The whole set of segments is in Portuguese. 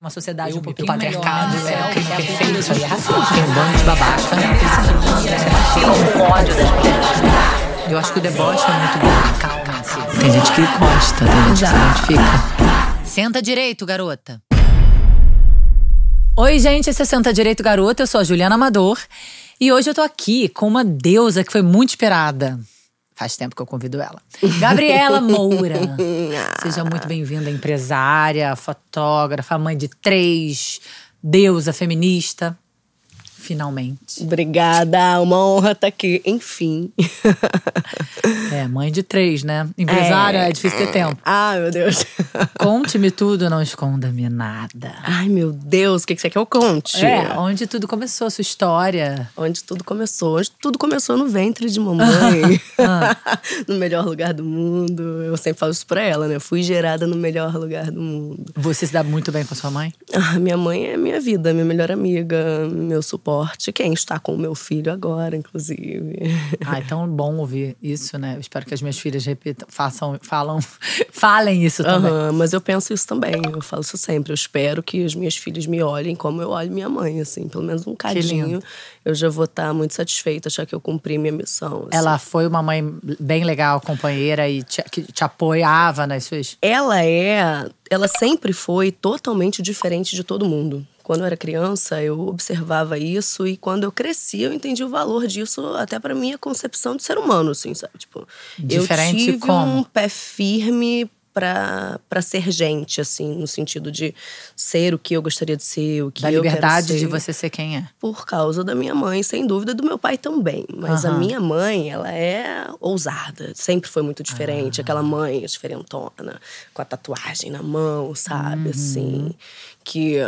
Uma sociedade Eu um pouquinho patriarcado, melhor, é, né? o crime É perfeito, isso aí é racismo. Tem um bando de babaca. Tem um ódio das mulheres. Eu acho que o deboche é muito bom. Calma-se. Tem gente que gosta, tem gente que se identifica. Senta direito, garota. Oi, gente, esse é Senta Direito Garota. Eu sou a Juliana Amador. E hoje eu tô aqui com uma deusa que foi muito esperada. Faz tempo que eu convido ela. Gabriela Moura. Seja muito bem-vinda, empresária, fotógrafa, mãe de três, deusa feminista. Finalmente. Obrigada, uma honra estar aqui, enfim. É, mãe de três, né? Empresária é, difícil ter tempo. Ai, meu Deus. Conte-me tudo, não esconda-me nada. Ai, meu Deus, o que que você quer que eu conte? É, onde tudo começou, a sua história. Onde tudo começou. Onde tudo começou no ventre de mamãe. no melhor lugar do mundo. Eu sempre falo isso pra ela, né? Fui gerada no melhor lugar do mundo. Você se dá muito bem com a sua mãe? Ah, minha mãe é minha vida, minha melhor amiga, meu suporte. Quem está com o meu filho agora, inclusive. Ah, é tão bom ouvir isso, né? Eu espero que as minhas filhas repitam, façam, falam, falem isso também. Aham, mas eu penso isso também, eu falo isso sempre. Eu espero que as minhas filhas me olhem como eu olho minha mãe, assim, pelo menos um cadinho. Eu já vou estar muito satisfeita, achar que eu cumpri minha missão. assim. Ela foi uma mãe bem legal, companheira e te, que te apoiava nas suas. Ela é. Ela sempre foi totalmente diferente de todo mundo. Quando eu era criança, eu observava isso e quando eu cresci, eu entendi o valor disso até para minha concepção de ser humano, assim, sabe? Tipo, Diferente eu tive como? um pé firme pra para ser gente, assim, no sentido de ser o que eu gostaria de ser, o que Da eu quero liberdade de ser. você ser quem é. Por causa da minha mãe, sem dúvida, do meu pai também. Mas a Aham. minha mãe, ela é ousada. Sempre foi muito diferente. Aquela mãe diferentona, com a tatuagem na mão, sabe? Assim. Que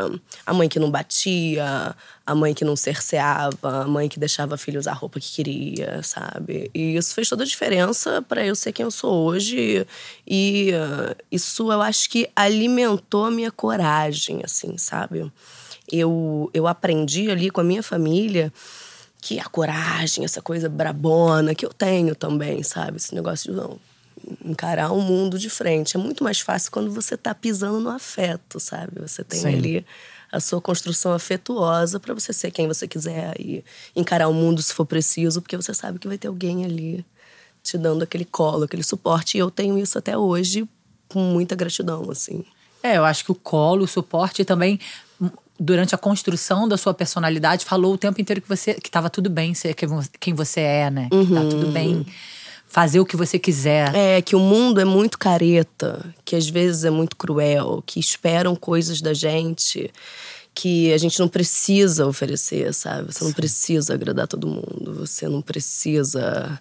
a mãe que não batia, a mãe que não cerceava, a mãe que deixava a filha usar a roupa que queria, sabe? E isso fez toda a diferença para eu ser quem eu sou hoje. E ah, isso eu acho que alimentou a minha coragem, assim, sabe? eu, eu aprendi ali com a minha família que a coragem, essa coisa brabona que eu tenho também, sabe? Esse negócio de não, encarar um mundo de frente. É muito mais fácil quando você tá pisando no afeto, sabe? Você tem Sim. ali a sua construção afetuosa para você ser quem você quiser e encarar o mundo se for preciso, porque você sabe que vai ter alguém ali te dando aquele colo, aquele suporte. E eu tenho isso até hoje com muita gratidão, assim. É, eu acho que o colo, o suporte também hum, durante a construção da sua personalidade falou o tempo inteiro que você que tava tudo bem ser quem vo- quem você é, né? Que tá tudo bem fazer o que você quiser. É, que o mundo é muito careta, que às vezes é muito cruel, que esperam coisas da gente que a gente não precisa oferecer, sabe? Você não precisa agradar todo mundo, você não precisa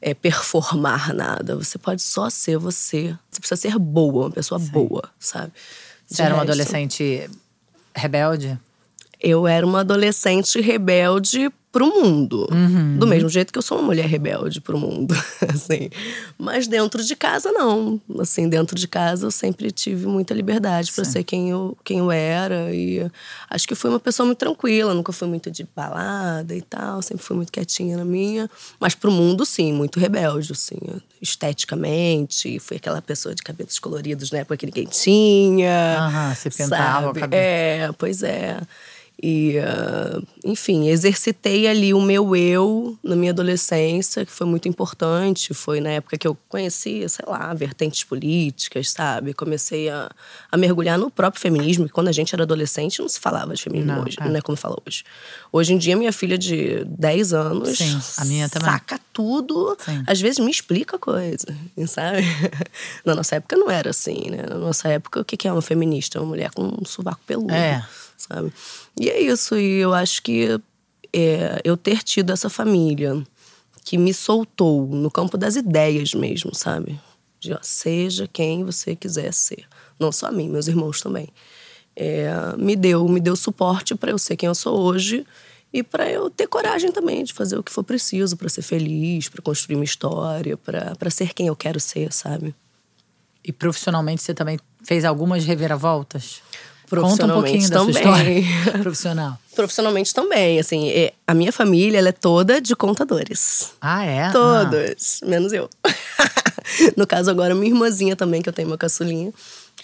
é, performar nada, você pode só ser você. Você precisa ser boa, uma pessoa boa, sabe? Você De era um resto, adolescente rebelde? Eu era uma adolescente rebelde pro mundo. Uhum. Do mesmo jeito que eu sou uma mulher rebelde pro mundo, assim. Mas dentro de casa, não. Assim, dentro de casa eu sempre tive muita liberdade para ser quem eu, quem eu era. E acho que fui uma pessoa muito tranquila. Nunca fui muito de balada e tal. Sempre fui muito quietinha na minha. Mas pro mundo, sim. Muito rebelde, assim. Esteticamente. Fui aquela pessoa de cabelos coloridos na época que ninguém tinha. Aham, você pintava o sabe? cabelo. É, pois é. E, ah, enfim, exercitei ali o meu eu na minha adolescência, que foi muito importante. Foi na época que eu conheci, sei lá, vertentes políticas, sabe? Comecei a, a mergulhar no próprio feminismo, que quando a gente era adolescente não se falava de feminismo Não, hoje, é. não é como fala hoje. Hoje em dia, minha filha de 10 anos Sim, a minha também. saca tudo, Sim. às vezes me explica coisa, sabe? Na nossa época não era assim, né? Na nossa época, o que que é uma feminista? Uma mulher com um sovaco peludo, É. sabe? E é isso, e eu acho que é, eu ter tido essa família que me soltou no campo das ideias mesmo, sabe? De, ó, seja quem você quiser ser. Não só a mim, meus irmãos também. É, me deu me deu suporte para eu ser quem eu sou hoje e para eu ter coragem também de fazer o que for preciso para ser feliz, para construir uma história, para ser quem eu quero ser, sabe? E profissionalmente você também fez algumas reviravoltas? Conta um Profissionalmente pouquinho da sua também. história profissional. Profissionalmente também, assim, é- a minha família ela é toda de contadores. Ah, é? Todos, menos eu. no caso agora, minha irmãzinha também, que eu tenho uma caçulinha,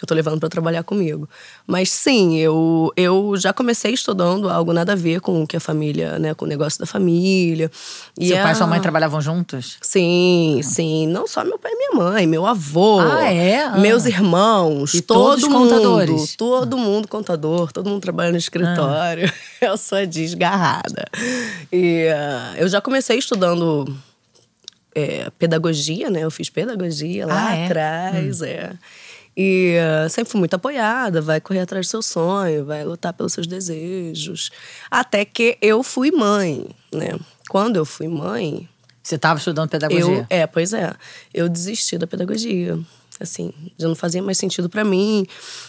que eu tô levando para trabalhar comigo. Mas sim, eu, eu já comecei estudando algo nada a ver com o que a família, né, com o negócio da família. E Seu a... pai e sua mãe trabalhavam juntos? Sim, sim. Não só meu pai e minha mãe, meu avô. Ah, é? Ah. Meus irmãos, e todo todos mundo. contadores. Todo mundo contador, todo mundo trabalha no escritório. Ah. Eu sou desgarrada. E uh, eu já comecei estudando é, pedagogia, né? Eu fiz pedagogia lá ah, é? atrás, hum. é. E uh, sempre fui muito apoiada, vai correr atrás do seu sonho, vai lutar pelos seus desejos. Até que eu fui mãe, né? Quando eu fui mãe. Você estava estudando pedagogia? Eu, é, pois é. Eu desisti da pedagogia assim, já não fazia mais sentido para mim.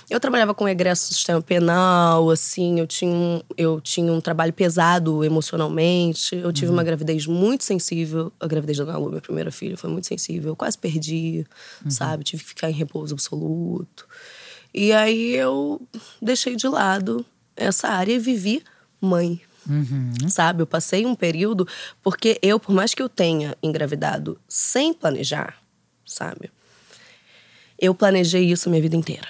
Eu trabalhava com egresso do sistema penal, assim, eu tinha um, eu tinha um trabalho pesado emocionalmente. Eu tive uhum. uma gravidez muito sensível, a gravidez da Nalu, minha primeira filha, foi muito sensível. Eu quase perdi, uhum. sabe? Tive que ficar em repouso absoluto. E aí eu deixei de lado essa área e vivi mãe. Uhum. Sabe? Eu passei um período, porque eu, por mais que eu tenha engravidado sem planejar, sabe? Eu planejei isso minha vida inteira.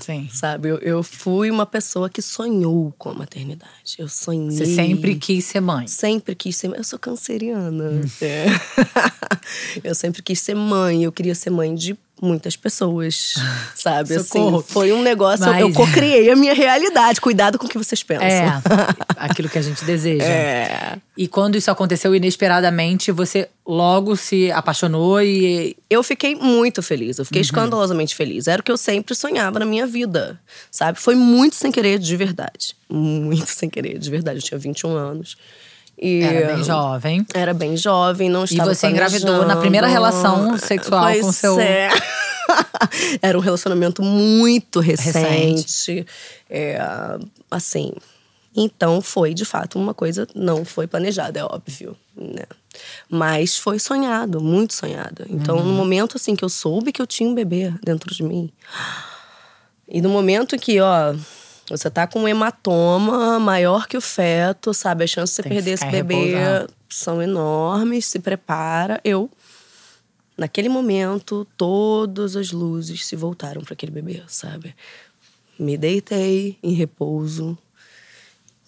Sim. Sabe? Eu, eu, fui uma pessoa que sonhou com a maternidade. Eu sonhei. Você sempre quis ser mãe? Sempre quis ser mãe. Eu sou canceriana. Hum. É. eu sempre quis ser mãe. Eu queria ser mãe de muitas pessoas, sabe? Socorro. Assim, foi um negócio. Mas... Eu co-criei a minha realidade. Cuidado com o que vocês pensam. É, aquilo que a gente deseja. É. E quando isso aconteceu inesperadamente, você logo se apaixonou e. Eu fiquei muito feliz. Eu fiquei uhum. escandalosamente feliz. Era o que eu sempre sonhava na minha vida, sabe? Foi muito sem querer, de verdade. Muito sem querer, de verdade. Eu tinha 21 anos. E era bem jovem. Era bem jovem, não estava E você engravidou na primeira relação sexual pois com seu. É. era um relacionamento muito recente. recente. É, assim. Então foi, de fato, uma coisa não foi planejada, é óbvio. Né? Mas foi sonhado, muito sonhado. Então, uhum. no momento assim que eu soube que eu tinha um bebê dentro de mim. E no momento que, ó, você tá com um hematoma maior que o feto, sabe? As chances de você perder esse bebê repousado. são enormes. Se prepara. Eu, naquele momento, todas as luzes se voltaram para aquele bebê, sabe? Me deitei em repouso,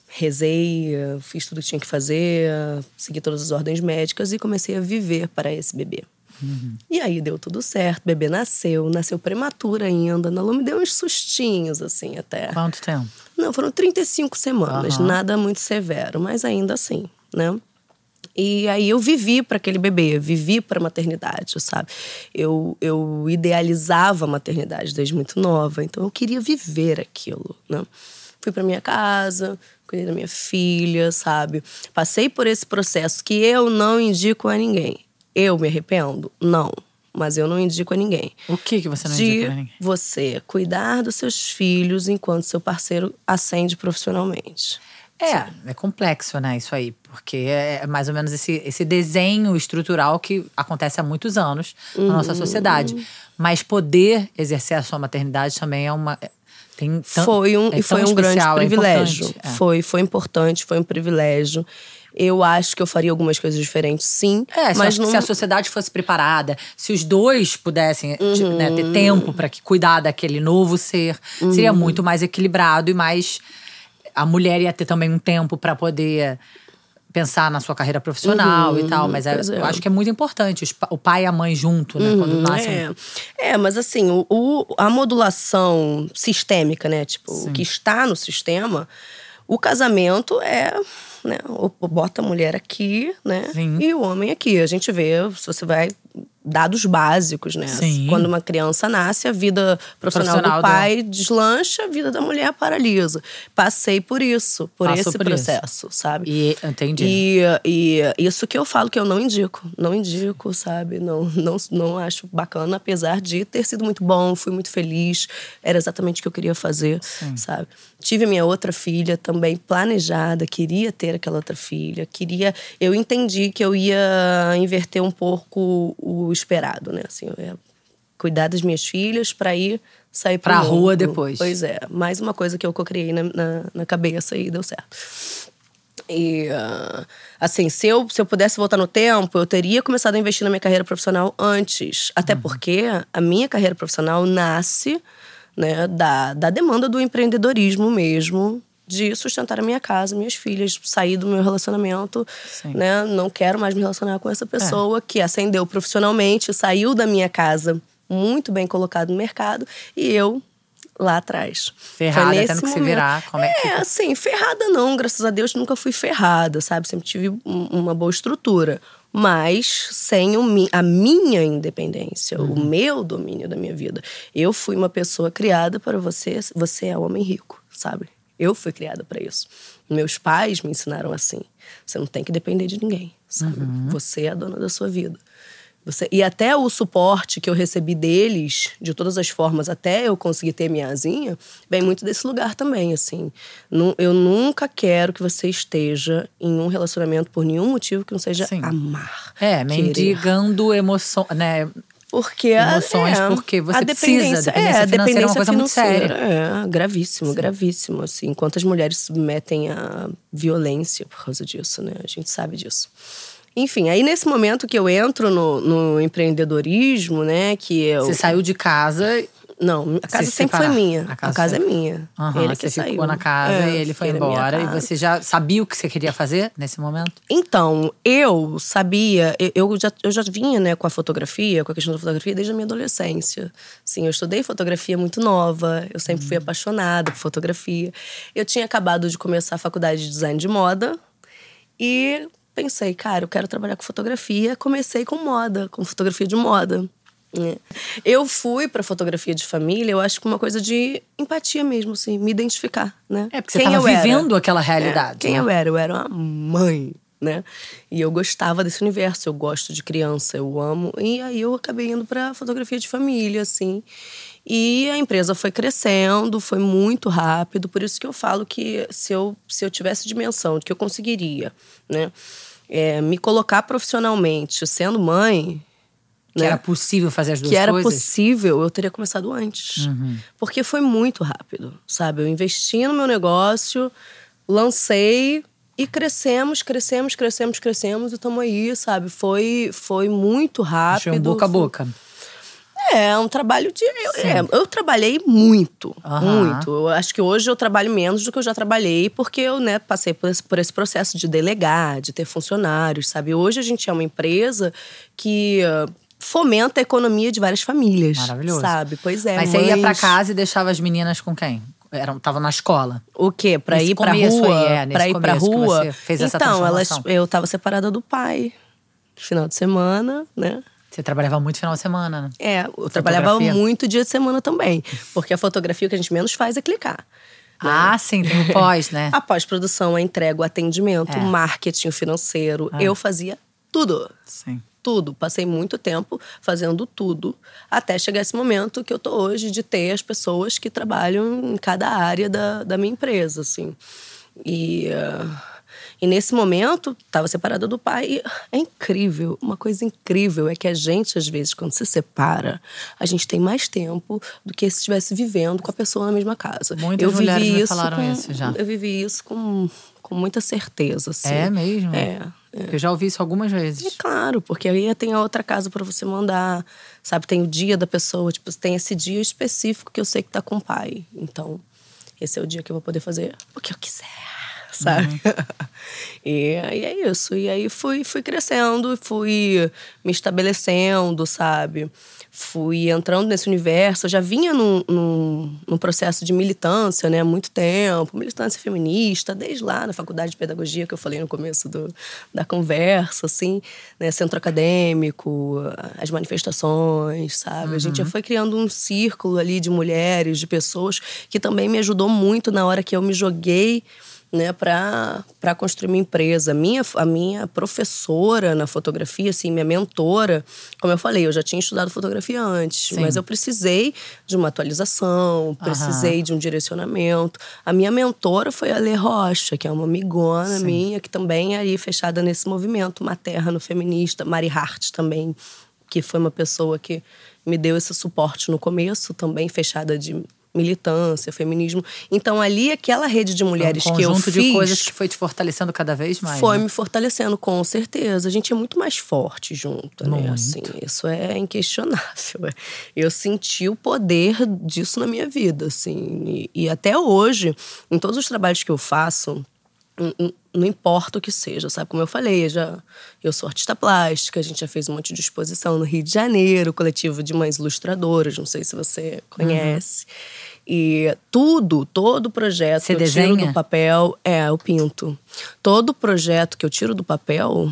rezei, fiz tudo que tinha que fazer, segui todas as ordens médicas e comecei a viver para esse bebê. Uhum. E aí deu tudo certo, o bebê nasceu, nasceu prematura ainda. Na Lu me deu uns sustinhos, assim, até. Quanto tempo? Não, foram 35 semanas, uhum. nada muito severo, mas ainda assim, né? E aí eu vivi para aquele bebê, vivi para a maternidade, sabe? Eu, eu idealizava a maternidade desde muito nova, então eu queria viver aquilo, né? Fui para minha casa, cuidei da minha filha, sabe? Passei por esse processo que eu não indico a ninguém. Eu me arrependo? Não. Mas eu não indico a ninguém. O que, que você não de indica a ninguém? você cuidar dos seus filhos enquanto seu parceiro ascende profissionalmente. É, é complexo, né, isso aí. Porque é, é mais ou menos esse, esse desenho estrutural que acontece há muitos anos uhum. na nossa sociedade. Mas poder exercer a sua maternidade também é uma. Tem foi um, é e foi um grande é privilégio. É foi, foi importante, foi um privilégio. Eu acho que eu faria algumas coisas diferentes, sim. É, mas não... se a sociedade fosse preparada, se os dois pudessem uhum. né, ter tempo para cuidar daquele novo ser, uhum. seria muito mais equilibrado e mais. A mulher ia ter também um tempo para poder pensar na sua carreira profissional uhum, e tal, mas é, é. eu acho que é muito importante o pai e a mãe junto, né, uhum, quando nascem. É. é, mas assim, o, o, a modulação sistêmica, né, tipo, Sim. o que está no sistema, o casamento é né? Ou bota a mulher aqui, né? Sim. E o homem aqui. A gente vê, se você vai dados básicos, né? Sim. Quando uma criança nasce, a vida profissional, profissional do pai do... deslancha, a vida da mulher paralisa. Passei por isso, por Passou esse por processo, isso. sabe? E entendi. E, e isso que eu falo que eu não indico, não indico, sabe? Não, não, não acho bacana, apesar de ter sido muito bom, fui muito feliz, era exatamente o que eu queria fazer, Sim. sabe? Tive a minha outra filha também planejada, queria ter aquela outra filha, queria. Eu entendi que eu ia inverter um pouco o esperado, né? Assim, cuidar das minhas filhas para ir sair pra mundo. rua depois. Pois é, mais uma coisa que eu criei na, na, na, cabeça e deu certo. E, uh, assim, se eu, se eu pudesse voltar no tempo, eu teria começado a investir na minha carreira profissional antes. Até uhum. porque a minha carreira profissional nasce né, da, da demanda do empreendedorismo mesmo, de sustentar a minha casa, minhas filhas, sair do meu relacionamento, Sim. né? Não quero mais me relacionar com essa pessoa que ascendeu profissionalmente, saiu da minha casa muito bem colocado no mercado e eu lá atrás. Ferrada, Foi nesse tendo que se momento. virar. Como é que É, assim, ferrada não, graças a Deus nunca fui ferrada, sabe? Sempre tive um- uma boa estrutura. Mas sem o a minha independência, Uhum. o meu domínio da minha vida. Eu fui uma pessoa criada para você, você é homem rico, sabe? Eu fui criada para isso. Meus pais me ensinaram assim. Você não tem que depender de ninguém, sabe? Uhum. Você é a dona da sua vida. Você, e até o suporte que eu recebi deles, de todas as formas, até eu conseguir ter minha asinha, vem muito desse lugar também, assim. Eu nunca quero que você esteja em um relacionamento por nenhum motivo que não seja Sim. amar. É, mendigando emoção, né? Porque a- Emoções, é, porque você a precisa. dependência, Dependência é, a financeira é uma dependência coisa muito financeira, É, gravíssimo, gravíssimo. Assim, quantas mulheres submetem à violência por causa disso, né? A gente sabe disso. Enfim, aí nesse momento que eu entro no, no empreendedorismo, né? Que eu. Você saiu de casa, Não, a casa se sempre foi minha. A A casa casa, é minha. aham, ele que você saiu. ficou na casa É, e ele foi embora. E casa. você já sabia o que você queria fazer nesse momento? Então, eu sabia, eu- eu já, eu já vinha né, com a fotografia, com a questão da fotografia desde a minha adolescência. Sim, eu estudei fotografia muito nova, eu sempre Hum. fui apaixonada por fotografia. Eu tinha acabado de começar a faculdade de design de moda e pensei, cara, eu quero trabalhar com fotografia. Comecei com moda, com fotografia de moda. É. Eu fui pra fotografia de família, eu acho que uma coisa de empatia mesmo, assim, me identificar, né? É, porque você tava eu era. vivendo aquela realidade. É, quem né? eu era? Eu era uma mãe, né? E eu gostava desse universo, eu gosto de criança, eu amo. E aí eu acabei indo pra fotografia de família, assim. E a empresa foi crescendo, foi muito rápido, por isso que eu falo que se eu, se eu tivesse dimensão de que eu conseguiria, né? é, me colocar profissionalmente sendo mãe, Que né? era possível fazer as duas que era coisas? Uhum. possível, eu teria começado antes. Porque foi muito rápido, sabe? Eu investi no meu negócio, lancei e crescemos, crescemos, crescemos, crescemos e estamos aí, sabe? Foi, foi muito rápido. Foi um boca a boca. É, um trabalho de. Eu, é, eu trabalhei muito, Aham. muito. Eu acho que hoje eu trabalho menos do que eu já trabalhei, porque eu né, passei por esse, por esse processo de delegar, de ter funcionários, sabe? Hoje a gente é uma empresa que fomenta a economia de várias famílias. Maravilhoso. Sabe? Pois é. Mas você ia pra mães- casa e deixava as meninas com quem? Eram, tava na escola. O quê? Pra Nesse ir pra começo rua? aí, é, pra ir que rua? você fez essa então, elas, eu tava separada do pai. Final de semana, né? Você trabalhava muito final de semana, né? É, eu trabalhava muito dia de semana também. Porque a fotografia o que a gente menos faz é clicar. Ah, sim, tem o pós, né? A pós-produção, a entrega, o atendimento, É. o marketing o financeiro. Eu fazia tudo. Sim. Tudo. Passei muito tempo fazendo tudo. Até chegar esse momento que eu tô hoje de ter as pessoas que trabalham em cada área da, da minha empresa, assim. E, ah, e nesse momento, estava separada do pai. E é incrível. Uma coisa incrível é que a gente, às vezes, quando se separa, a gente tem mais tempo do que se estivesse vivendo com a pessoa na mesma casa. Muitas eu vivi mulheres me isso falaram com- isso já. Eu vivi isso com, com muita certeza, assim. É mesmo? É. Eu já ouvi isso algumas É vezes. claro, porque aí tem a outra casa para você mandar, sabe? Tem o dia da pessoa, tipo, tem esse dia específico que eu sei que tá com o pai. Então, esse é o dia que eu vou poder fazer o que eu quiser, sabe? e aí é isso. E aí fui, fui crescendo, fui me estabelecendo, sabe? Fui entrando nesse universo. Eu já vinha num, num, num processo de militância, né? Há muito tempo. Militância feminista, desde lá na faculdade de pedagogia que eu falei no começo do, da conversa, assim, né? Centro acadêmico, as manifestações, sabe? A gente já foi criando um círculo ali de mulheres, de pessoas, que também me ajudou muito na hora que eu me joguei né, para construir minha empresa. A minha, a minha professora na fotografia, assim, minha mentora, como eu falei, eu já tinha estudado fotografia antes, Sim. mas eu precisei de uma atualização, precisei de um direcionamento. A minha mentora foi a Lê Rocha, que é uma amigona Sim. minha, que também é aí fechada nesse movimento materno feminista. Mari Hart também, que foi uma pessoa que me deu esse suporte no começo, também fechada de militância, feminismo. Então ali aquela rede de mulheres um que eu conjunto fiz de coisas que foi te fortalecendo cada vez mais. foi né? me fortalecendo com certeza. A gente é muito mais forte junto, né? Muito. Assim, isso é inquestionável. Eu senti o poder disso na minha vida, assim. E, e até hoje, em todos os trabalhos que eu faço, não importa o que seja, sabe? Como eu falei, já, eu sou artista plástica, a gente já fez um monte de exposição no Rio de Janeiro, coletivo de mães ilustradoras, não sei se você conhece. E tudo, todo projeto Você que eu tiro desenha? do papel, é, eu pinto. Todo projeto que eu tiro do papel,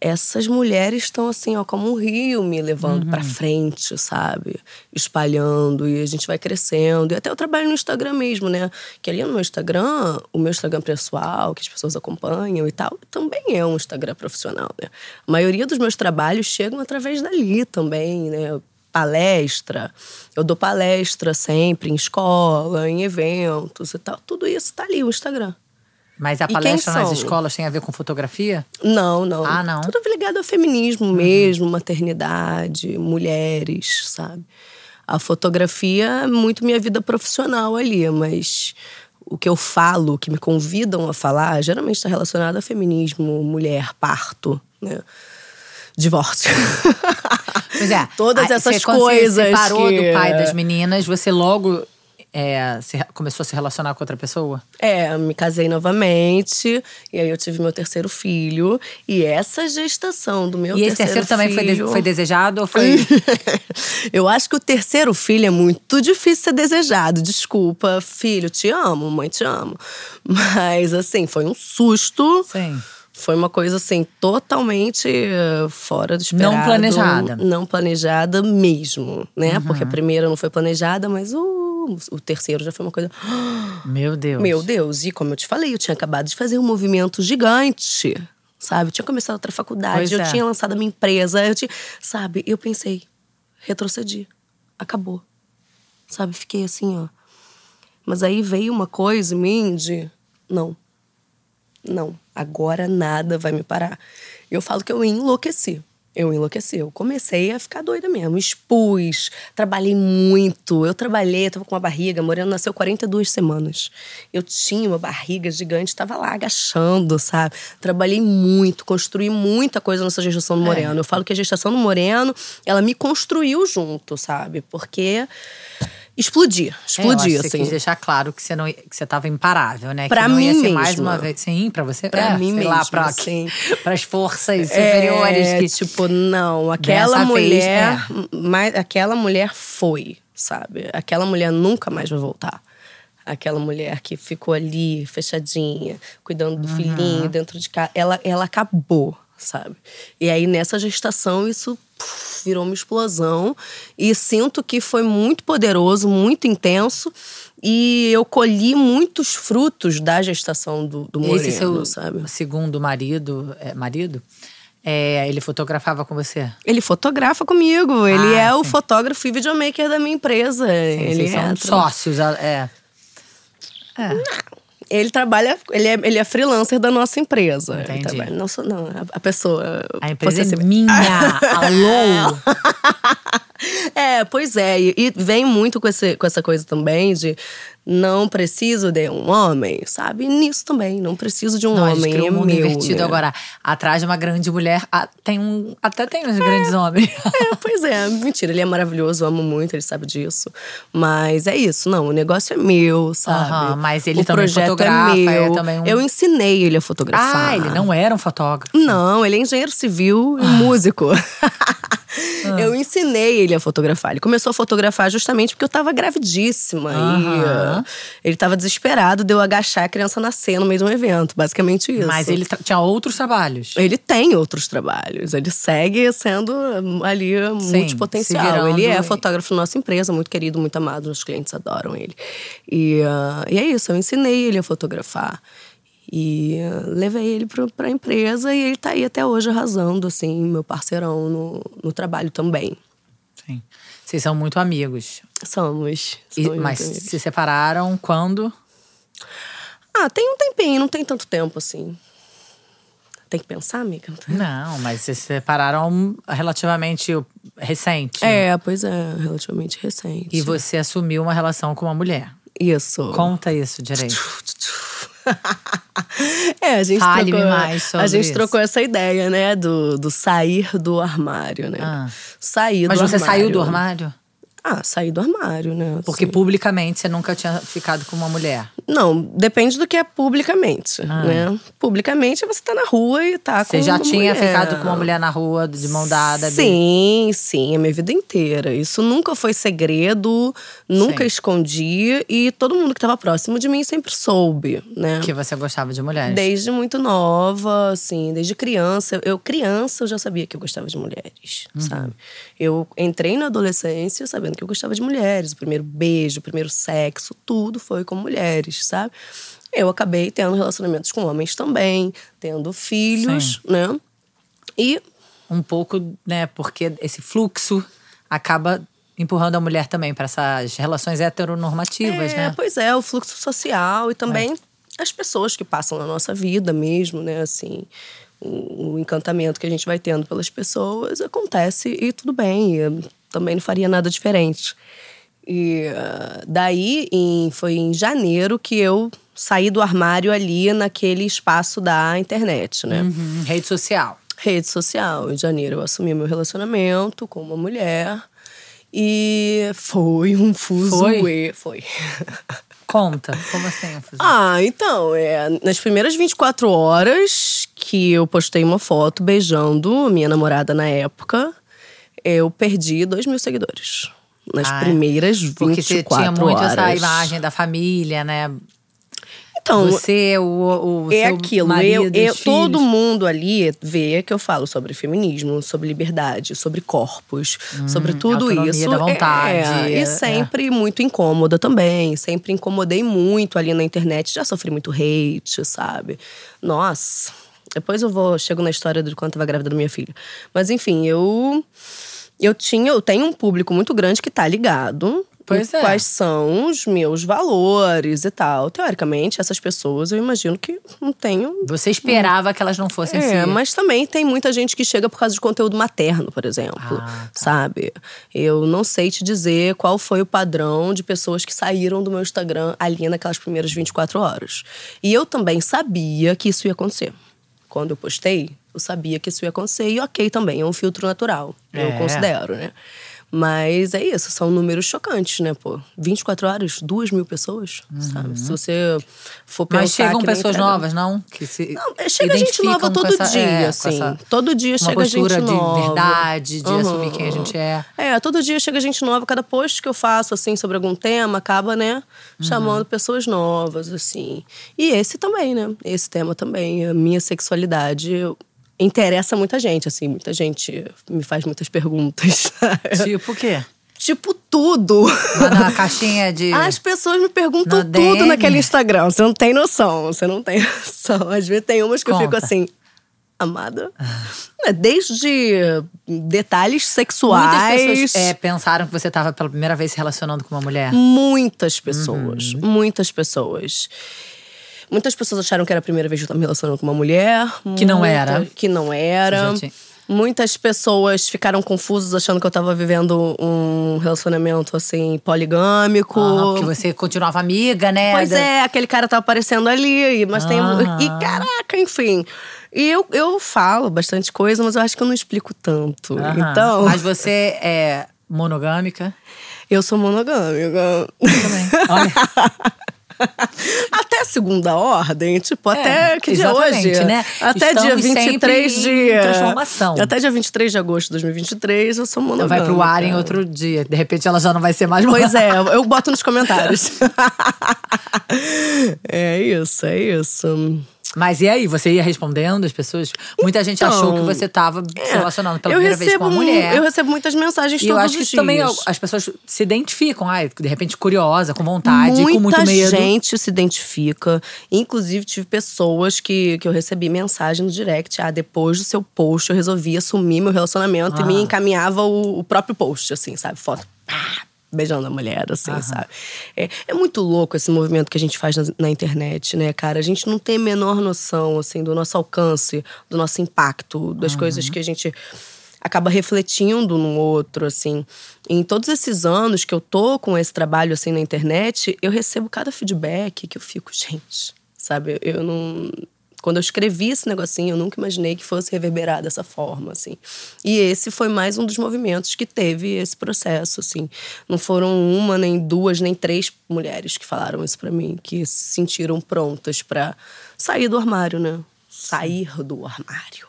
essas mulheres estão assim, ó, como um rio me levando pra frente, sabe? Espalhando e a gente vai crescendo. E até eu trabalho no Instagram mesmo, né? Que ali no meu Instagram, o meu Instagram pessoal, que as pessoas acompanham e tal, também é um Instagram profissional, né? A maioria dos meus trabalhos chegam através dali também, né? Palestra, eu dou palestra sempre em escola, em eventos e tal. Tudo isso tá ali, o Instagram. Mas a palestra nas escolas tem a ver com fotografia? Não, não. Ah, não? Tudo ligado ao feminismo mesmo, maternidade, mulheres, sabe? A fotografia é muito minha vida profissional ali, mas o que eu falo, o que me convidam a falar, geralmente está relacionado a feminismo, mulher, parto, né? Divórcio. Pois é. Todas essas você, coisas. Você separou que- do pai das meninas, você logo é, se- começou a se relacionar com outra pessoa? É, me casei novamente, e aí eu tive meu terceiro filho. E essa gestação do meu e esse terceiro também foi, de- foi desejado ou foi. eu acho que o terceiro filho é muito difícil ser desejado. Desculpa, filho, te amo, mãe, te amo. Mas, assim, foi um susto. Sim. Foi uma coisa, assim, totalmente eh, fora do esperado. Não planejada. Não planejada mesmo, né? Porque a primeira não foi planejada, mas o, o terceiro já foi uma coisa. Meu Deus. Meu Deus, e como eu te falei, eu tinha acabado de fazer um movimento gigante, sabe? Eu tinha começado outra faculdade, Pois eu é. tinha lançado a minha empresa, eu tinha, sabe? Eu pensei, retrocedi, acabou, sabe? Fiquei assim, ó. Mas aí veio uma coisa em mim de, não, não, agora nada vai me parar. Eu falo que eu enlouqueci. Eu enlouqueci. Eu comecei a ficar doida mesmo. Expus, trabalhei muito. Eu trabalhei, eu tava com uma barriga. Moreno nasceu 42 semanas. Eu tinha uma barriga gigante, tava lá agachando, sabe? Trabalhei muito, construí muita coisa nessa gestação do Moreno. Eu falo que a gestação do Moreno, ela me construiu junto, sabe? Porque explodi, É, eu acho explodi, que Você assim. quis deixar claro que você, não, que você tava imparável, né? Pra que não ia mim ser mais mesma. uma vez. Sim, pra você. Pra é, mim sei lá, pra, assim. pras forças superiores. É, que, tipo, não, aquela Dessa vez, mulher, mas aquela mulher foi, sabe? Aquela mulher nunca mais vai voltar. Aquela mulher que ficou ali, fechadinha, cuidando do filhinho dentro de casa, ela, ela acabou, sabe? E aí nessa gestação isso puf, virou uma explosão e sinto que foi muito poderoso, muito intenso. E eu colhi muitos frutos da gestação do, do Moreno, Esse seu sabe? segundo marido, é, marido é, ele fotografava com você? Ele fotografa comigo. Ele Ah, é o sim. fotógrafo e videomaker da minha empresa. Sim, ele são é. sócios, é. É. Ele trabalha. Ele é, ele é freelancer da nossa empresa. Entendi. trabalha- não sou, não. A, a pessoa. A empresa é se- minha. Alô? É, pois é. E, e vem muito com, esse, com essa coisa também de não preciso de um homem, sabe? E nisso também. Não preciso de um Não, homem. criou é um mundo meu, invertido né? agora. Atrás de uma grande mulher, tem um. Até tem uns grandes homens. É, pois é, mentira, ele é maravilhoso, eu amo muito, ele sabe disso. Mas é isso, não, o negócio é meu, sabe? Aham, mas ele o também projeto fotografa, é é meu. também um- Eu ensinei ele a fotografar. Ah, ele não era um fotógrafo. Não, ele é engenheiro civil Ah. e músico. Eu ensinei ele a fotografar. Ele começou a fotografar justamente porque eu tava gravidíssima. Aham. E uh, ele tava desesperado de eu agachar a criança nascer no meio de um evento. Basicamente isso. Mas ele tinha outros trabalhos. Ele tem outros trabalhos. Ele segue sendo hum, ali hum, Sim, multipotencial. Ele é fotógrafo da nossa empresa, muito querido, muito amado. Os clientes adoram ele. E, ah, e é isso, eu ensinei ele a fotografar. E ah, levei ele pro, pra empresa e ele tá aí até hoje arrasando, assim, meu parceirão no, no trabalho também. Sim. Vocês são muito amigos. Somos. E- somos mas amigos. se separaram quando? Ah, tem um tempinho, não tem tanto tempo assim. Tem que pensar, amiga? Não, mas se separaram relativamente recente. É, pois é, relativamente recente. E você assumiu uma relação com uma mulher. Isso. Conta isso direito. É, a gente Fale-me trocou, mais sobre A gente isso. trocou essa ideia, né, do, do sair do armário, né? Ah. Sair Mas do você armário. saiu do armário? Ah, sair do armário, né? Porque assim. publicamente você nunca tinha ficado com uma mulher. Não, depende do que é publicamente, Ah. né? Publicamente você tá na rua e tá com Você já tinha mulher. ficado com uma mulher na rua, de mão dada? Sim, sim, a minha vida inteira. Isso nunca foi segredo, nunca Sim. escondi e todo mundo que tava próximo de mim sempre soube, né? Que você gostava de mulheres. Desde muito nova, assim, desde criança. Eu, criança, eu já sabia que eu gostava de mulheres, Uhum. sabe? Eu entrei na adolescência sabendo que eu gostava de mulheres. O primeiro beijo, o primeiro sexo, tudo foi com mulheres, sabe? Eu acabei tendo relacionamentos com homens também, tendo filhos, né? E Um pouco, né? Porque esse fluxo acaba empurrando a mulher também para essas relações heteronormativas, É, né? pois é, o fluxo social e também as pessoas que passam na nossa vida mesmo, né? Assim, o, encantamento que a gente vai tendo pelas pessoas acontece e tudo bem. Eu também não faria nada diferente. E ah, daí em- foi em janeiro que eu saí do armário ali naquele espaço da internet, né? Uhum, Rede social. rede social. Em janeiro eu assumi meu relacionamento com uma mulher. E foi um fuso. Foi? Foi. Conta, como assim? Ah, então, é, nas primeiras 24 horas que eu postei uma foto beijando a minha namorada na época, eu perdi 2 mil seguidores. Nas Ah, é. primeiras 24 Porque você tinha muito horas. essa imagem da família, né? Então, você, o, o é aquilo. marido, eu, eu- todo mundo ali vê que eu falo sobre feminismo, sobre liberdade, sobre corpos, sobre tudo Hum, autonomia isso. da vontade, É, é. e sempre muito incômoda também. Sempre incomodei muito ali na internet. Já sofri muito hate, sabe? Nossa. Depois eu vou, chego na história de quando eu tava grávida da minha filha. Mas enfim, eu. Eu tinha, eu tenho um público muito grande que tá ligado. Pois é. Quais são os meus valores e tal. Teoricamente, essas pessoas eu imagino que não tenham Você esperava que elas não fossem é, se... mas também tem muita gente que chega por causa de conteúdo materno, por exemplo. Ah, tá. Sabe? Eu não sei te dizer qual foi o padrão de pessoas que saíram do meu Instagram ali naquelas primeiras 24 horas. E eu também sabia que isso ia acontecer. Quando eu postei, eu sabia que isso ia acontecer. E ok também, é um filtro natural. Eu É. considero, né? Mas é isso, são números chocantes, né, pô? 24 horas, 2 mil pessoas, sabe? Se você for pensar Uhum. Mas chegam pessoas entrega- novas, não? Que se não, é, chega gente nova todo essa- dia, é, assim. essa- todo dia chega gente de nova. verdade, de Aham. assumir quem a gente é. É, todo dia chega gente nova. Cada post que eu faço, assim, sobre algum tema, acaba, né, Uhum. chamando pessoas novas, assim. E esse também, né? Esse tema também. A minha sexualidade interessa muita gente, assim. Muita gente me faz muitas perguntas. Tipo o quê? tipo, tudo. Na caixinha de... As pessoas me perguntam tudo DM. naquele Instagram. Você não tem noção. Você não tem noção. Às vezes tem umas que eu fico Conta. assim. Amada. É, Desde detalhes Muitas sexuais. pessoas é, pensaram que você estava pela primeira vez se relacionando com uma mulher. Muitas pessoas. Uhum. Muitas pessoas. Muitas pessoas acharam que era a primeira vez que eu me relacionando com uma mulher. Que não Muita- era. Que não era. Tinha- Muitas pessoas ficaram confusas achando que eu estava vivendo um relacionamento assim poligâmico. Ah, porque você continuava amiga, né? Pois é, aquele cara tava aparecendo ali, mas tem. E caraca, enfim. E eu, eu falo bastante coisa, mas eu acho que eu não explico tanto. Então, Mas você é monogâmica? eu sou monogâmica. Também. Olha, Até segunda ordem, tipo, até que dia hoje? né? Até Estamos dia 23 sempre de. transformação. Até dia 23 de agosto de 2023, eu sou monogâmica. vai pro ar em outro dia. De repente ela já não vai ser mais Pois é, eu boto nos comentários. é isso, é isso. Mas e aí, você ia respondendo as pessoas? Muita gente achou que Então, você estava se relacionando pela primeira vez com uma mu- mulher. Eu recebo muitas mensagens E todos eu acho que os também dias. as pessoas se identificam, ai, de repente curiosa, com vontade, Muita com muito medo. gente se identifica. Inclusive, tive pessoas que, que eu recebi mensagem no direct. Ah, depois do seu post, eu resolvi assumir meu relacionamento e Ah. me encaminhava o, o próprio post, assim, sabe? Foto. Pá, beijando a mulher, assim, sabe? É, é, muito louco esse movimento que a gente faz na, na, internet, né, cara? A gente não tem a menor noção, assim, do nosso alcance, do nosso impacto, das coisas que a gente acaba refletindo no outro, assim. Em todos esses anos que eu tô com esse trabalho, assim, na internet, eu recebo cada feedback que eu fico, gente, sabe? Eu não quando eu escrevi esse negocinho, eu nunca imaginei que fosse reverberar dessa forma, assim. E esse foi mais um dos movimentos que teve esse processo, assim. Não foram uma, nem duas, nem três mulheres que falaram isso para mim, que se sentiram prontas para sair do armário, né? Sair do armário.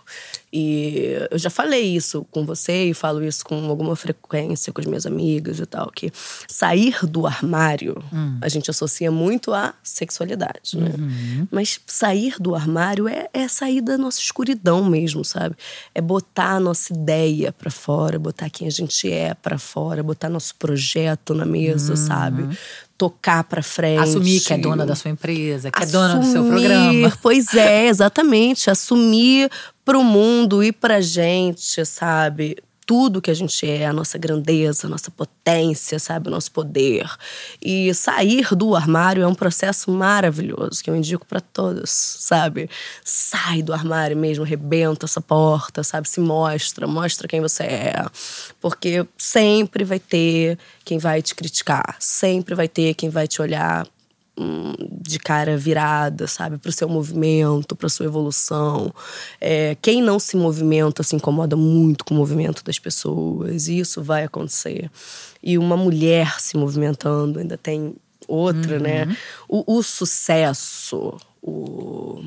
E eu já falei isso com você e falo isso com alguma frequência com as minhas amigas e tal, que sair do armário hum. a gente associa muito à sexualidade, né? Uhum. Mas sair do armário é, é sair da nossa escuridão mesmo, sabe? É botar a nossa ideia para fora, botar quem a gente é para fora, botar nosso projeto na mesa, uhum. sabe? tocar para frente. Assumir que é dona da sua empresa, que assumir, é dona do seu programa. Pois é, exatamente. Assumir pro mundo e pra gente, sabe? Tudo que a gente é, a nossa grandeza, a nossa potência, sabe? O nosso poder. E sair do armário é um processo maravilhoso que eu indico para todos, sabe? Sai do armário mesmo, rebenta essa porta, sabe? Se mostra, mostra quem você é. Porque sempre vai ter quem vai te criticar, sempre vai ter quem vai te olhar de cara virada, sabe, para o seu movimento, para sua evolução. É, quem não se movimenta se incomoda muito com o movimento das pessoas, e isso vai acontecer. E uma mulher se movimentando ainda tem outra, né? uhum. né? O, o sucesso, o,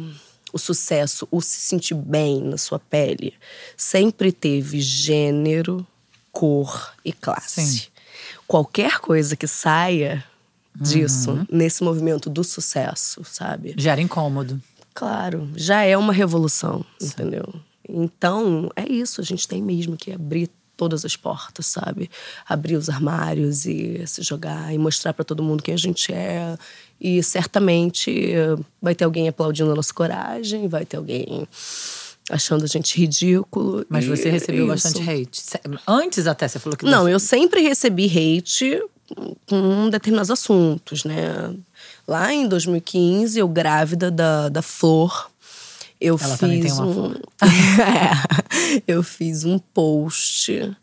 o sucesso, o se sentir bem na sua pele, sempre teve gênero, cor e classe. Sim. Qualquer coisa que saia disso, uhum. nesse movimento do sucesso, sabe? Gera incômodo. Claro, já é uma revolução, Sim. entendeu? Então, é isso, a gente tem mesmo que abrir todas as portas, sabe? Abrir os armários e se jogar e mostrar para todo mundo quem a gente é. E certamente vai ter alguém aplaudindo a nossa coragem, vai ter alguém achando a gente ridículo. Mas você recebeu isso. bastante hate. Antes até você falou que. Não, eu sempre recebi hate com determinados assuntos, né? Lá em 2015, eu grávida da, da Flor, eu Ela fiz um, é, eu fiz um post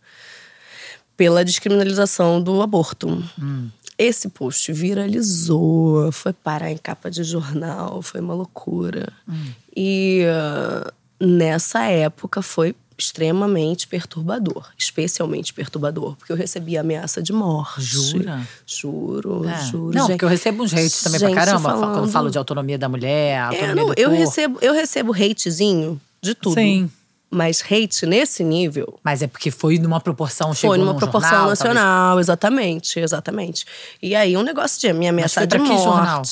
pela descriminalização do aborto. Hum. Esse post viralizou, foi parar em capa de jornal, foi uma loucura. Hum. E uh, nessa época foi extremamente perturbador, especialmente perturbador, porque eu recebi ameaça de morte. Jura? Juro, é. juro. Não, gente, porque eu recebo uns hates também pra caramba, falando... quando falo de autonomia da mulher, é, autonomia é, não, do eu recebo, eu recebo hatezinho de tudo. Sim. Mas hate nesse nível. Mas é porque foi numa proporção, chegou Foi numa proporção jornal, nacional, talvez. exatamente, exatamente. E aí um negócio de me ameaçar de morte. Jornal?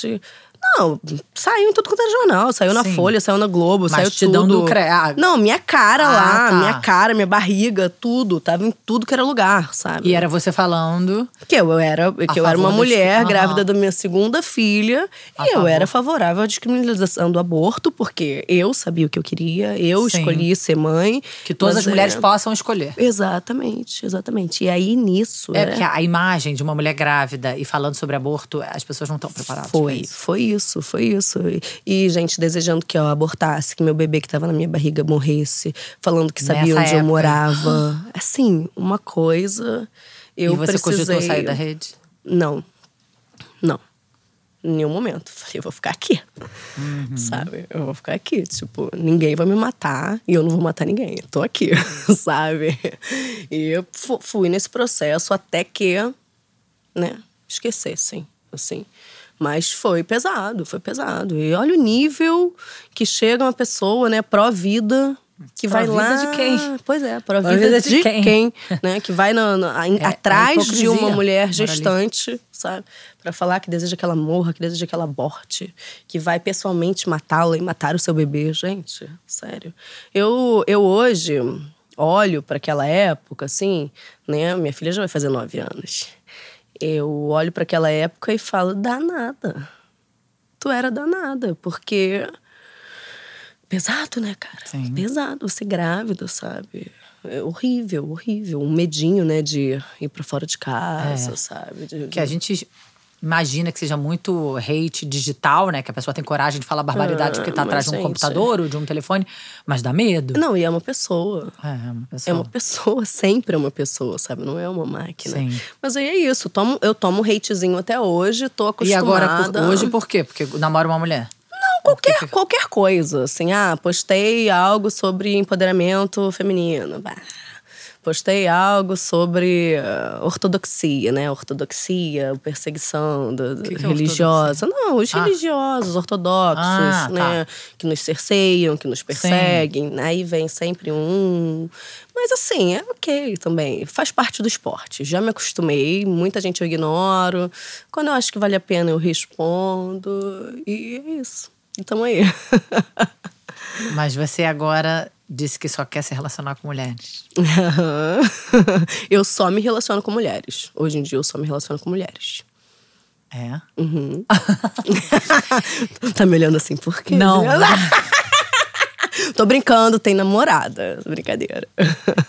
Não, saiu em tudo quanto era jornal. Saiu na Sim. Folha, saiu na Globo, Mas saiu te tudo. Dando ah. Não, minha cara ah, lá, tá. minha cara, minha barriga, tudo. Tava em tudo que era lugar, sabe? E era você falando. Que eu era, que eu era uma mulher grávida da minha segunda filha. A e favor. eu era favorável à descriminalização do aborto, porque eu sabia o que eu queria, eu Sim. escolhi ser mãe. Que todas as mulheres é... possam escolher. Exatamente, exatamente. E aí nisso. É era... porque a imagem de uma mulher grávida e falando sobre aborto, as pessoas não estão preparadas. Foi, foi isso, foi isso. E, gente, desejando que eu abortasse, que meu bebê que tava na minha barriga morresse, falando que sabia Nessa onde época. eu morava. Assim, uma coisa. Eu e você precisei... cogitou sair da rede? Não. Não. Em nenhum momento. Falei, eu vou ficar aqui. Uhum. Sabe? Eu vou ficar aqui. Tipo, ninguém vai me matar e eu não vou matar ninguém. Eu tô aqui, sabe? E eu fui nesse processo até que, né, esquecessem, assim. Mas foi pesado, foi pesado. E olha o nível que chega uma pessoa, né, pró-vida, que vai lá. de quem? Pois é, pró vida, vida de, de, quem? quem né? Que vai na, na, é, atrás é de uma mulher gestante, sabe? Para falar que deseja que ela morra, que deseja que ela aborte, que vai pessoalmente matá-la e matar o seu bebê. Gente, sério. Eu, eu hoje olho para aquela época, assim, né? Minha filha já vai fazer nove anos eu olho para aquela época e falo: danada. Tu era danada, porque. Pesado, né, cara? Sim. Pesado, você grávida, sabe? é horrível, horrível. Um medinho, né, de ir pra fora de casa, É. sabe? De- Que a gente imagina que seja muito hate digital, né? Que a pessoa tem coragem de falar barbaridade Ah, porque tá atrás de mas, um gente, computador ou de um telefone, mas dá medo. Não, e é uma pessoa. É, uma É pessoa. uma pessoa, sempre é uma pessoa, sabe? Não é uma máquina. Sim. Mas aí é isso, tomo, eu tomo hatezinho até hoje, tô E acostumada. agora, por- hoje, por quê? Porque namora uma mulher. Não, qualquer, qualquer coisa, assim, ah, postei algo sobre empoderamento feminino. Bah. Postei algo sobre ah, ortodoxia, né? Ortodoxia, perseguição do, do- Que que é religiosa. Não, os Ah. religiosos, ortodoxos, Ah, tá. né? Que nos cerceiam, que nos perseguem. Aí vem sempre um. Mas assim, é ok também. Faz parte do esporte. Já me acostumei, muita gente eu ignoro. Quando eu acho que vale a pena, eu respondo. E é isso. Então aí. Mas você agora disse que só quer se relacionar com mulheres. eu só me relaciono com mulheres. Hoje em dia eu só me relaciono com mulheres. É? Uhum. tá me olhando assim, por quê? Não. Tô brincando, tem namorada. Brincadeira.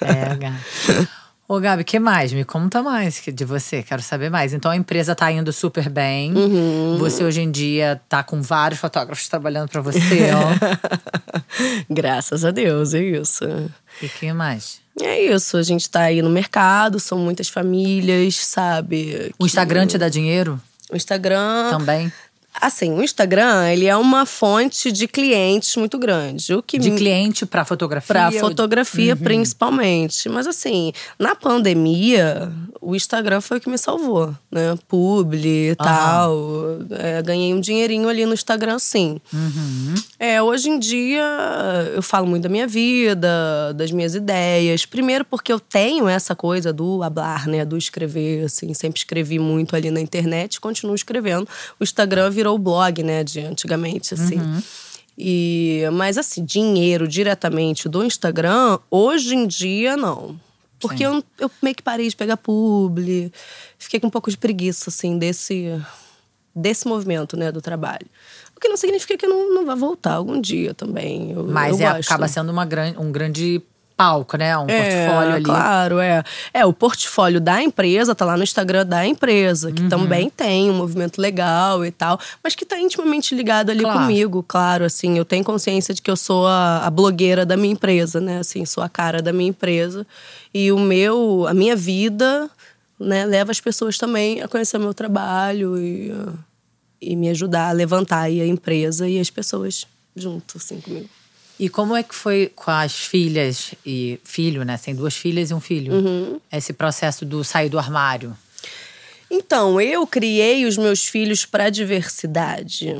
É, Gabi. Ô, Gabi, que mais? Me conta mais que- de você, quero saber mais. Então a empresa tá indo super bem. Uhum. Você hoje em dia tá com vários fotógrafos trabalhando pra você, ó. Graças a Deus, é isso. E que mais? É isso, a gente tá aí no mercado, são muitas famílias, sabe? O Instagram te dá dinheiro O Instagram. também? Assim, o Instagram, ele é uma fonte de clientes muito grande. O que De me- cliente pra fotografia? De- fotografia, principalmente. Mas assim, na pandemia, o Instagram foi o que me salvou, né? Publi e tal. É, ganhei um dinheirinho ali no Instagram, sim. Uhum. É, hoje em dia, eu falo muito da minha vida, das minhas ideias. Primeiro porque eu tenho essa coisa do hablar, né? Do escrever, assim. Sempre escrevi muito ali na internet, continuo escrevendo. O Instagram virou o blog, né? De antigamente, assim. E, mas assim, dinheiro diretamente do Instagram, hoje em dia, não. Porque eu, eu meio que parei de pegar publi. Fiquei com um pouco de preguiça, assim, desse, desse movimento, né, do trabalho. O que não significa que eu não, não vá voltar algum dia também. Eu, Mas eu é, acaba sendo uma gran, um grande palco, né? Um portfólio é, ali. Claro, é. É, o portfólio da empresa tá lá no Instagram da empresa, Uhum. que também tem um movimento legal e tal, mas que tá intimamente ligado ali Claro. comigo, claro, assim. Eu tenho consciência de que eu sou a, a blogueira da minha empresa, né? Assim, sou a cara da minha empresa. E o meu, a minha vida, né, leva as pessoas também a conhecer meu trabalho e, e me ajudar a levantar aí a empresa e as pessoas junto, assim, comigo. E como é que foi com as filhas e filho, né? Tem duas filhas e um filho. Uhum. Esse processo do sair do armário. Então, eu criei os meus filhos para a diversidade,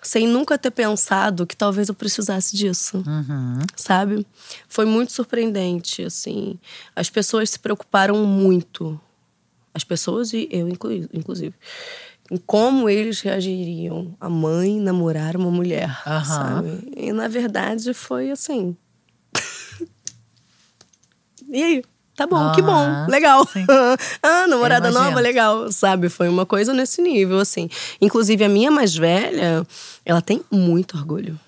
sem nunca ter pensado que talvez eu precisasse disso. Sabe? Foi muito surpreendente, assim. As pessoas se preocuparam muito. As pessoas e eu, inclusive. Em como eles reagiriam a mãe namorar uma mulher, Aham. sabe? E na verdade foi assim. e aí? Tá bom, que bom, legal. Ah, namorada nova, legal, sabe? Foi uma coisa nesse nível, assim. Inclusive, a minha mais velha, ela tem muito orgulho.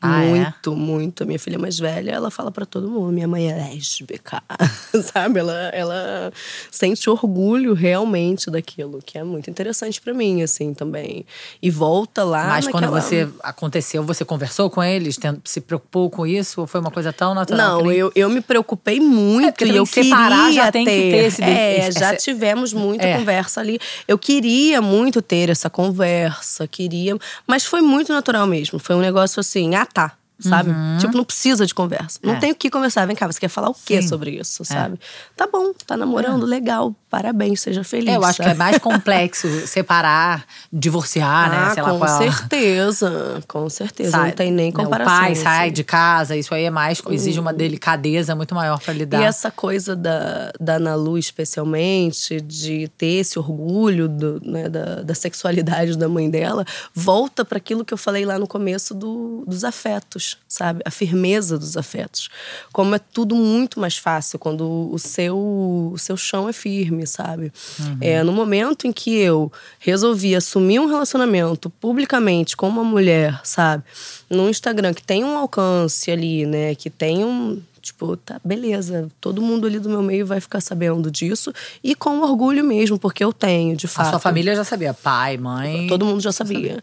Ah, é? muito, muito. A minha filha mais velha, ela fala pra todo mundo: minha mãe é lésbica, sabe? Ela, ela sente orgulho realmente daquilo, que é muito interessante pra mim, assim, também. E volta lá. Mas quando naquela- você aconteceu, você conversou com eles? Se preocupou com isso? Ou foi uma coisa tão natural? Não, nem- eu, eu me preocupei muito É, e eu separar queria já tem que ter esse- É, esse- já tivemos muita É. conversa ali. Eu queria muito ter essa conversa, queria, mas foi muito natural mesmo. Foi um negócio assim, ah tá, sabe? Tipo, não precisa de conversa. Não Uhum. É. tem o que conversar. Vem cá, você quer falar o quê Sim. sobre isso, sabe? Tá bom, tá namorando, legal, parabéns, seja feliz. É, eu acho que é mais complexo separar, divorciar, né? Ah, Sei lá com qual. certeza, com certeza. sai- não tem nem né, comparação. O pai sai assim. de casa, isso aí é mais. Exige uma delicadeza muito maior pra lidar. E essa coisa da, da Ana Lu, especialmente, de ter esse orgulho do, né, da, da sexualidade da mãe dela, volta para aquilo que eu falei lá no começo do, dos afetos, sabe? A firmeza dos afetos. Como é tudo muito mais fácil quando o seu, o seu chão é firme, sabe? É, no momento em que eu resolvi assumir um relacionamento publicamente com uma mulher, sabe? No Instagram, que tem um alcance ali, né? Que tem um Tipo, tá, beleza, todo mundo ali do meu meio vai ficar sabendo disso. E com orgulho mesmo, porque eu tenho, de fato. A sua família já sabia, pai, mãe. Todo mundo já sabia.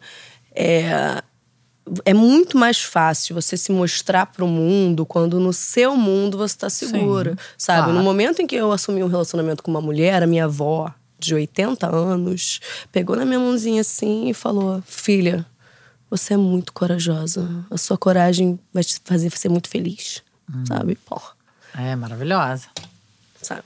É, é muito mais fácil você se mostrar para o mundo quando no seu mundo você está segura, Sim, sabe? claro. No momento em que eu assumi um relacionamento com uma mulher, a minha avó, de 80 anos, pegou na minha mãozinha assim e falou: Filha, você é muito corajosa. A sua coragem vai te fazer ser muito feliz, Hum. sabe? Porra, É, maravilhosa. sabe?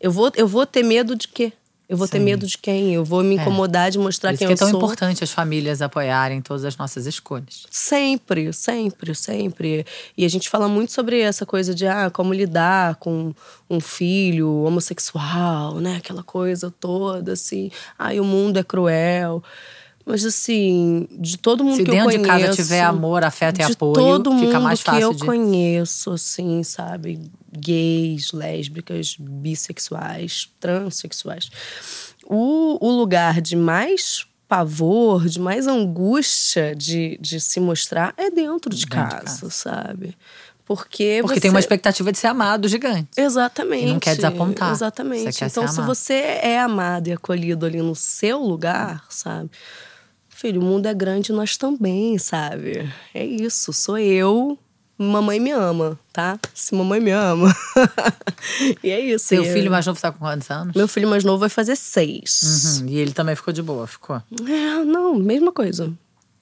Eu vou, eu vou ter medo de quê? Eu vou ter Sim. medo de quem? Eu vou me incomodar de mostrar isso quem que é eu tão sou. importante as famílias apoiarem todas as nossas escolhas. Sempre, sempre, sempre. E a gente fala muito sobre essa coisa de ah, como lidar com um filho homossexual, né? Aquela coisa toda, assim. Ai, o mundo é cruel. Mas assim, de todo mundo Se que eu dentro conheço. de casa tiver amor, afeto e de apoio, todo fica mundo mais que fácil eu de- conheço, assim, sabe? Gays, lésbicas, bissexuais, transexuais. O, o lugar de mais pavor, de mais angústia de, de se mostrar é dentro de, Dentro de casa, casa. sabe? Porque, Porque você... tem uma expectativa de ser amado gigante. Exatamente. E não quer desapontar. Exatamente. Quer então, se você é amado e acolhido ali no seu lugar, sabe? Filho, o mundo é grande, nós também, sabe? É isso. Sou eu. Mamãe me ama, tá? Se mamãe me ama. e é isso. Seu filho mais novo tá com quantos anos? Meu filho mais novo vai fazer seis. Uhum, E ele também ficou de boa, ficou. É, não, mesma coisa.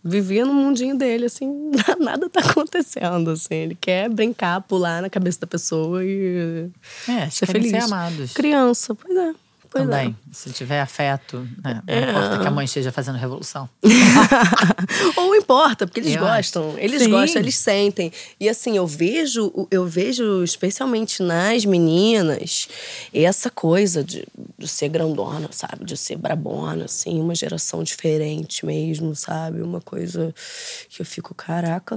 Vivia no mundinho dele, assim, nada tá acontecendo, assim. Ele quer brincar, pular na cabeça da pessoa e É, ser feliz. ser amados. Criança, pois é. Pois também. Se tiver afeto, né? Não É. importa que a mãe esteja fazendo revolução. é. Ou importa, porque eles Eu gostam, acho. eles Sim. gostam, eles sentem. E assim, eu vejo, eu vejo especialmente nas meninas essa coisa de, de ser grandona, sabe? De ser brabona, assim, uma geração diferente mesmo, sabe? Uma coisa que eu fico, caraca.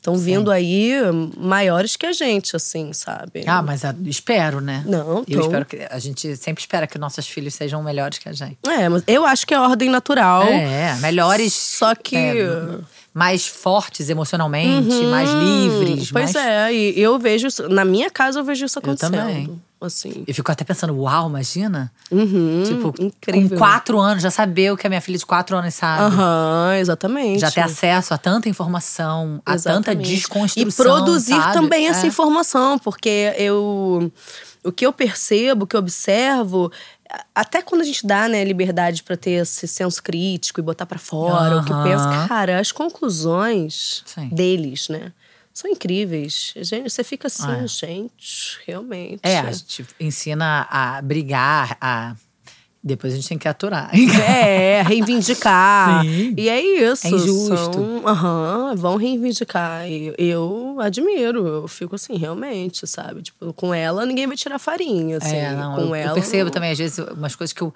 Estão vindo aí maiores que a gente, assim, sabe? Ah, mas a- espero, né? Não, Eu então- espero que. A gente sempre espera que nossos filhos sejam melhores que a gente. É, mas eu acho que é ordem natural. É, melhores. Só que. é, mais fortes emocionalmente, mais livres. Pois mais... é, e eu vejo isso. Na minha casa eu vejo isso acontecendo. também. Assim. Eu fico até pensando, uau, imagina? Uhum, Tipo, incrível. com quatro anos, já saber o que a minha filha de quatro anos sabe. Aham, exatamente. Já ter acesso a tanta informação, a tanta Exatamente. desconstrução. E produzir sabe? também essa É. informação, porque eu. O que eu percebo, o que eu observo. Até quando a gente dá né, liberdade pra ter esse senso crítico e botar pra fora o que pensa, cara, as conclusões Sim. deles, né? São incríveis. Gente, você fica assim, É. gente, realmente. É, a gente ensina a brigar, a. Depois a gente tem que aturar. É, reivindicar. Sim. E é isso. É injusto. são- Aham, vão reivindicar. E eu admiro, eu fico assim, realmente, sabe? Tipo, com ela ninguém vai tirar farinha, assim. É, não, com eu, ela. eu percebo também, às vezes, umas coisas que eu.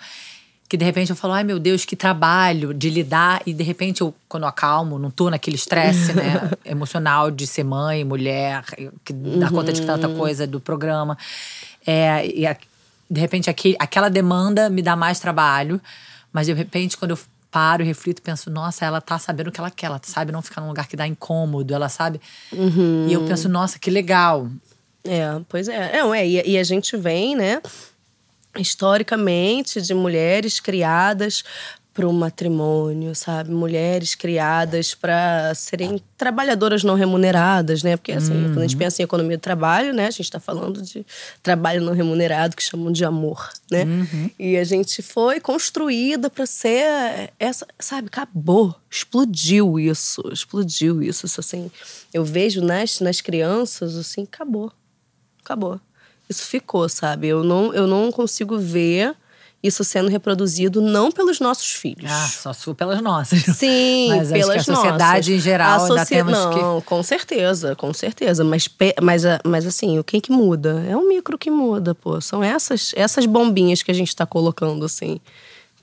Que de repente eu falo, ai meu Deus, que trabalho de lidar. E de repente eu, quando eu acalmo, não tô naquele estresse, né? emocional de ser mãe, mulher, que dá conta de tanta Uhum. coisa do programa. É, e a- de repente aquele, aquela demanda me dá mais trabalho. Mas de repente, quando eu paro e reflito, penso, nossa, ela tá sabendo o que ela quer, ela sabe não ficar num lugar que dá incômodo, ela sabe. Uhum. E eu penso, nossa, que legal. É, pois é. Não, é e, e a gente vem, né, historicamente, de mulheres criadas para o matrimônio, sabe? Mulheres criadas para serem trabalhadoras não remuneradas, né? Porque, assim, quando a gente pensa em economia do trabalho, né? A gente está falando de trabalho não remunerado, que chamam de amor, né? E a gente foi construída para ser essa, sabe? Acabou, explodiu isso, explodiu isso, isso, assim. Eu vejo nas, nas crianças, assim, acabou acabou. Isso ficou, sabe? Eu não, eu não consigo ver isso sendo reproduzido não pelos nossos filhos. Ah, só for pelas nossas. Sim, Mas acho que pelas a sociedade nossas. em geral A ainda socie- temos que- Não, com certeza, com certeza. Mas, mas, a- mas assim, o quem que muda? É o micro que muda, pô. São essas, essas bombinhas que a gente tá colocando, assim,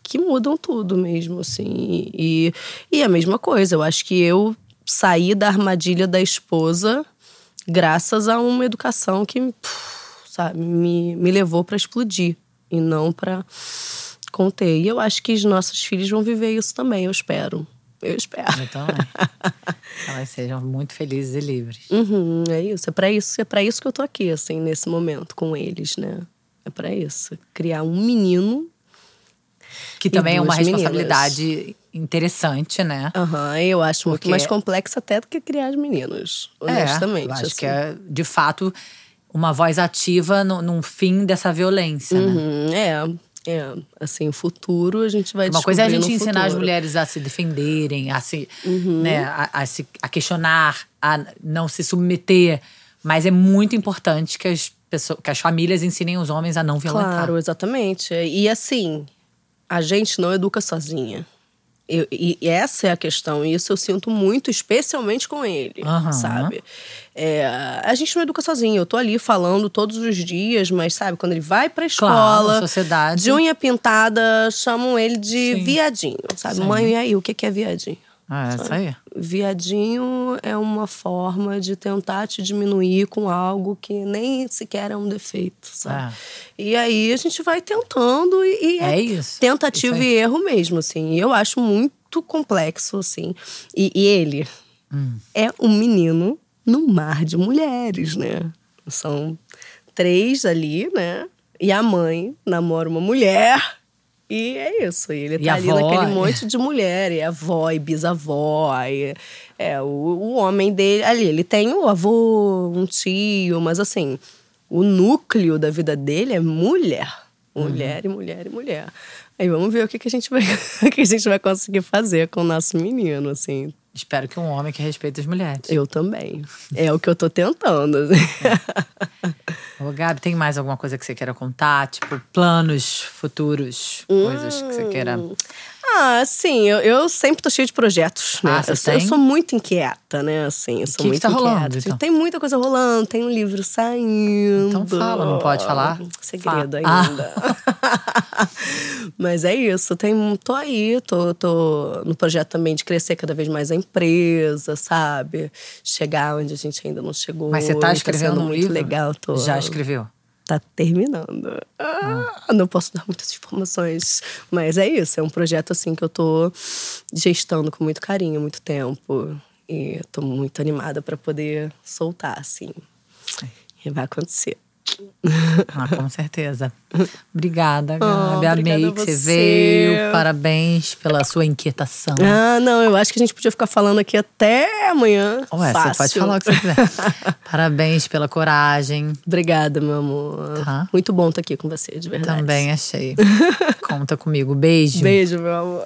que mudam tudo mesmo, assim. E, e a mesma coisa, eu acho que eu saí da armadilha da esposa graças a uma educação que, puf, sabe, me, me levou para explodir e não para conter. E eu acho que os nossos filhos vão viver isso também, eu espero. Eu espero. Então, elas sejam muito felizes e livres. Uhum, é isso. É para isso, é para isso que eu tô aqui, assim, nesse momento com eles, né? É para isso. Criar um menino. Que também é uma responsabilidade meninas. interessante, né? Aham, eu acho muito Porque- mais complexo até do que criar as meninas, honestamente. É, eu acho assim. que é, de fato, uma voz ativa no, num fim dessa violência, né? Uhum, é, é. Assim, o futuro a gente vai Uma coisa é a gente ensinar as mulheres a se defenderem, a se, Uhum. né, a, a se a questionar, a não se submeter. Mas é muito importante que as pessoas, que as famílias ensinem os homens a não violentar. Claro, exatamente. E assim, a gente não educa sozinha. Eu- e essa é a questão. E isso eu sinto muito, especialmente com ele, Aham. sabe? É, a gente não educa sozinho. Eu tô ali falando todos os dias, mas sabe, quando ele vai pra Claro, escola, a sociedade. de unha pintada, chamam ele de Sim. viadinho, sabe? Mãe, e aí, o que que é viadinho? Ah, é isso aí. Viadinho é uma forma de tentar te diminuir com algo que nem sequer é um defeito, sabe? E aí a gente vai tentando e, e É isso. tentativa Isso e erro mesmo, assim. E eu acho muito complexo, assim. E, e ele Hum. é um menino no mar de mulheres, né? São três ali, né? E a mãe namora uma mulher. E é isso. E ele E tá ali avó, naquele monte de mulher. E avó, e bisavó. E, é, o, o homem dele. Ali, ele tem o avô, um tio, mas assim, o núcleo da vida dele é mulher. Mulher e mulher e mulher. Aí vamos ver o que, que a gente vai o que a gente vai conseguir fazer com o nosso menino, assim. Espero que um homem que respeite as mulheres. Eu também. É o que eu tô tentando. assim. Ô, Gabi, tem mais alguma coisa que você queira contar? Tipo, planos futuros, coisas que você queira. Ah, sim, eu, eu sempre tô cheia de projetos, né? Ah, eu, sou- eu sou muito inquieta, né? Assim, eu sou que que muito tá rolando, inquieta. então? Tem muita coisa rolando, tem um livro saindo. Então fala, não pode falar? Segredo. Ah. ainda. Mas é isso, tem, tô aí, tô, tô no projeto também de crescer cada vez mais a empresa, sabe? Chegar onde a gente ainda não chegou. Mas você tá e escrevendo sendo um muito livro? legal. Tô, Já escreveu? Tá terminando. Ah, Não posso dar muitas informações, mas é isso. É um projeto assim que eu tô gestando com muito carinho, muito tempo. E tô muito animada para poder soltar, assim. E vai acontecer. Ah, com certeza. Obrigada, Gabi. Oh, Amei que você. veio. Parabéns pela sua inquietação. Ah, não, eu acho que a gente podia ficar falando aqui até amanhã. Ué, Fácil. você pode falar o que você quiser. Parabéns pela coragem. Obrigada, meu amor. Tá. Muito bom estar aqui com você, de verdade. Também achei. Conta comigo. Beijo. Beijo, meu amor.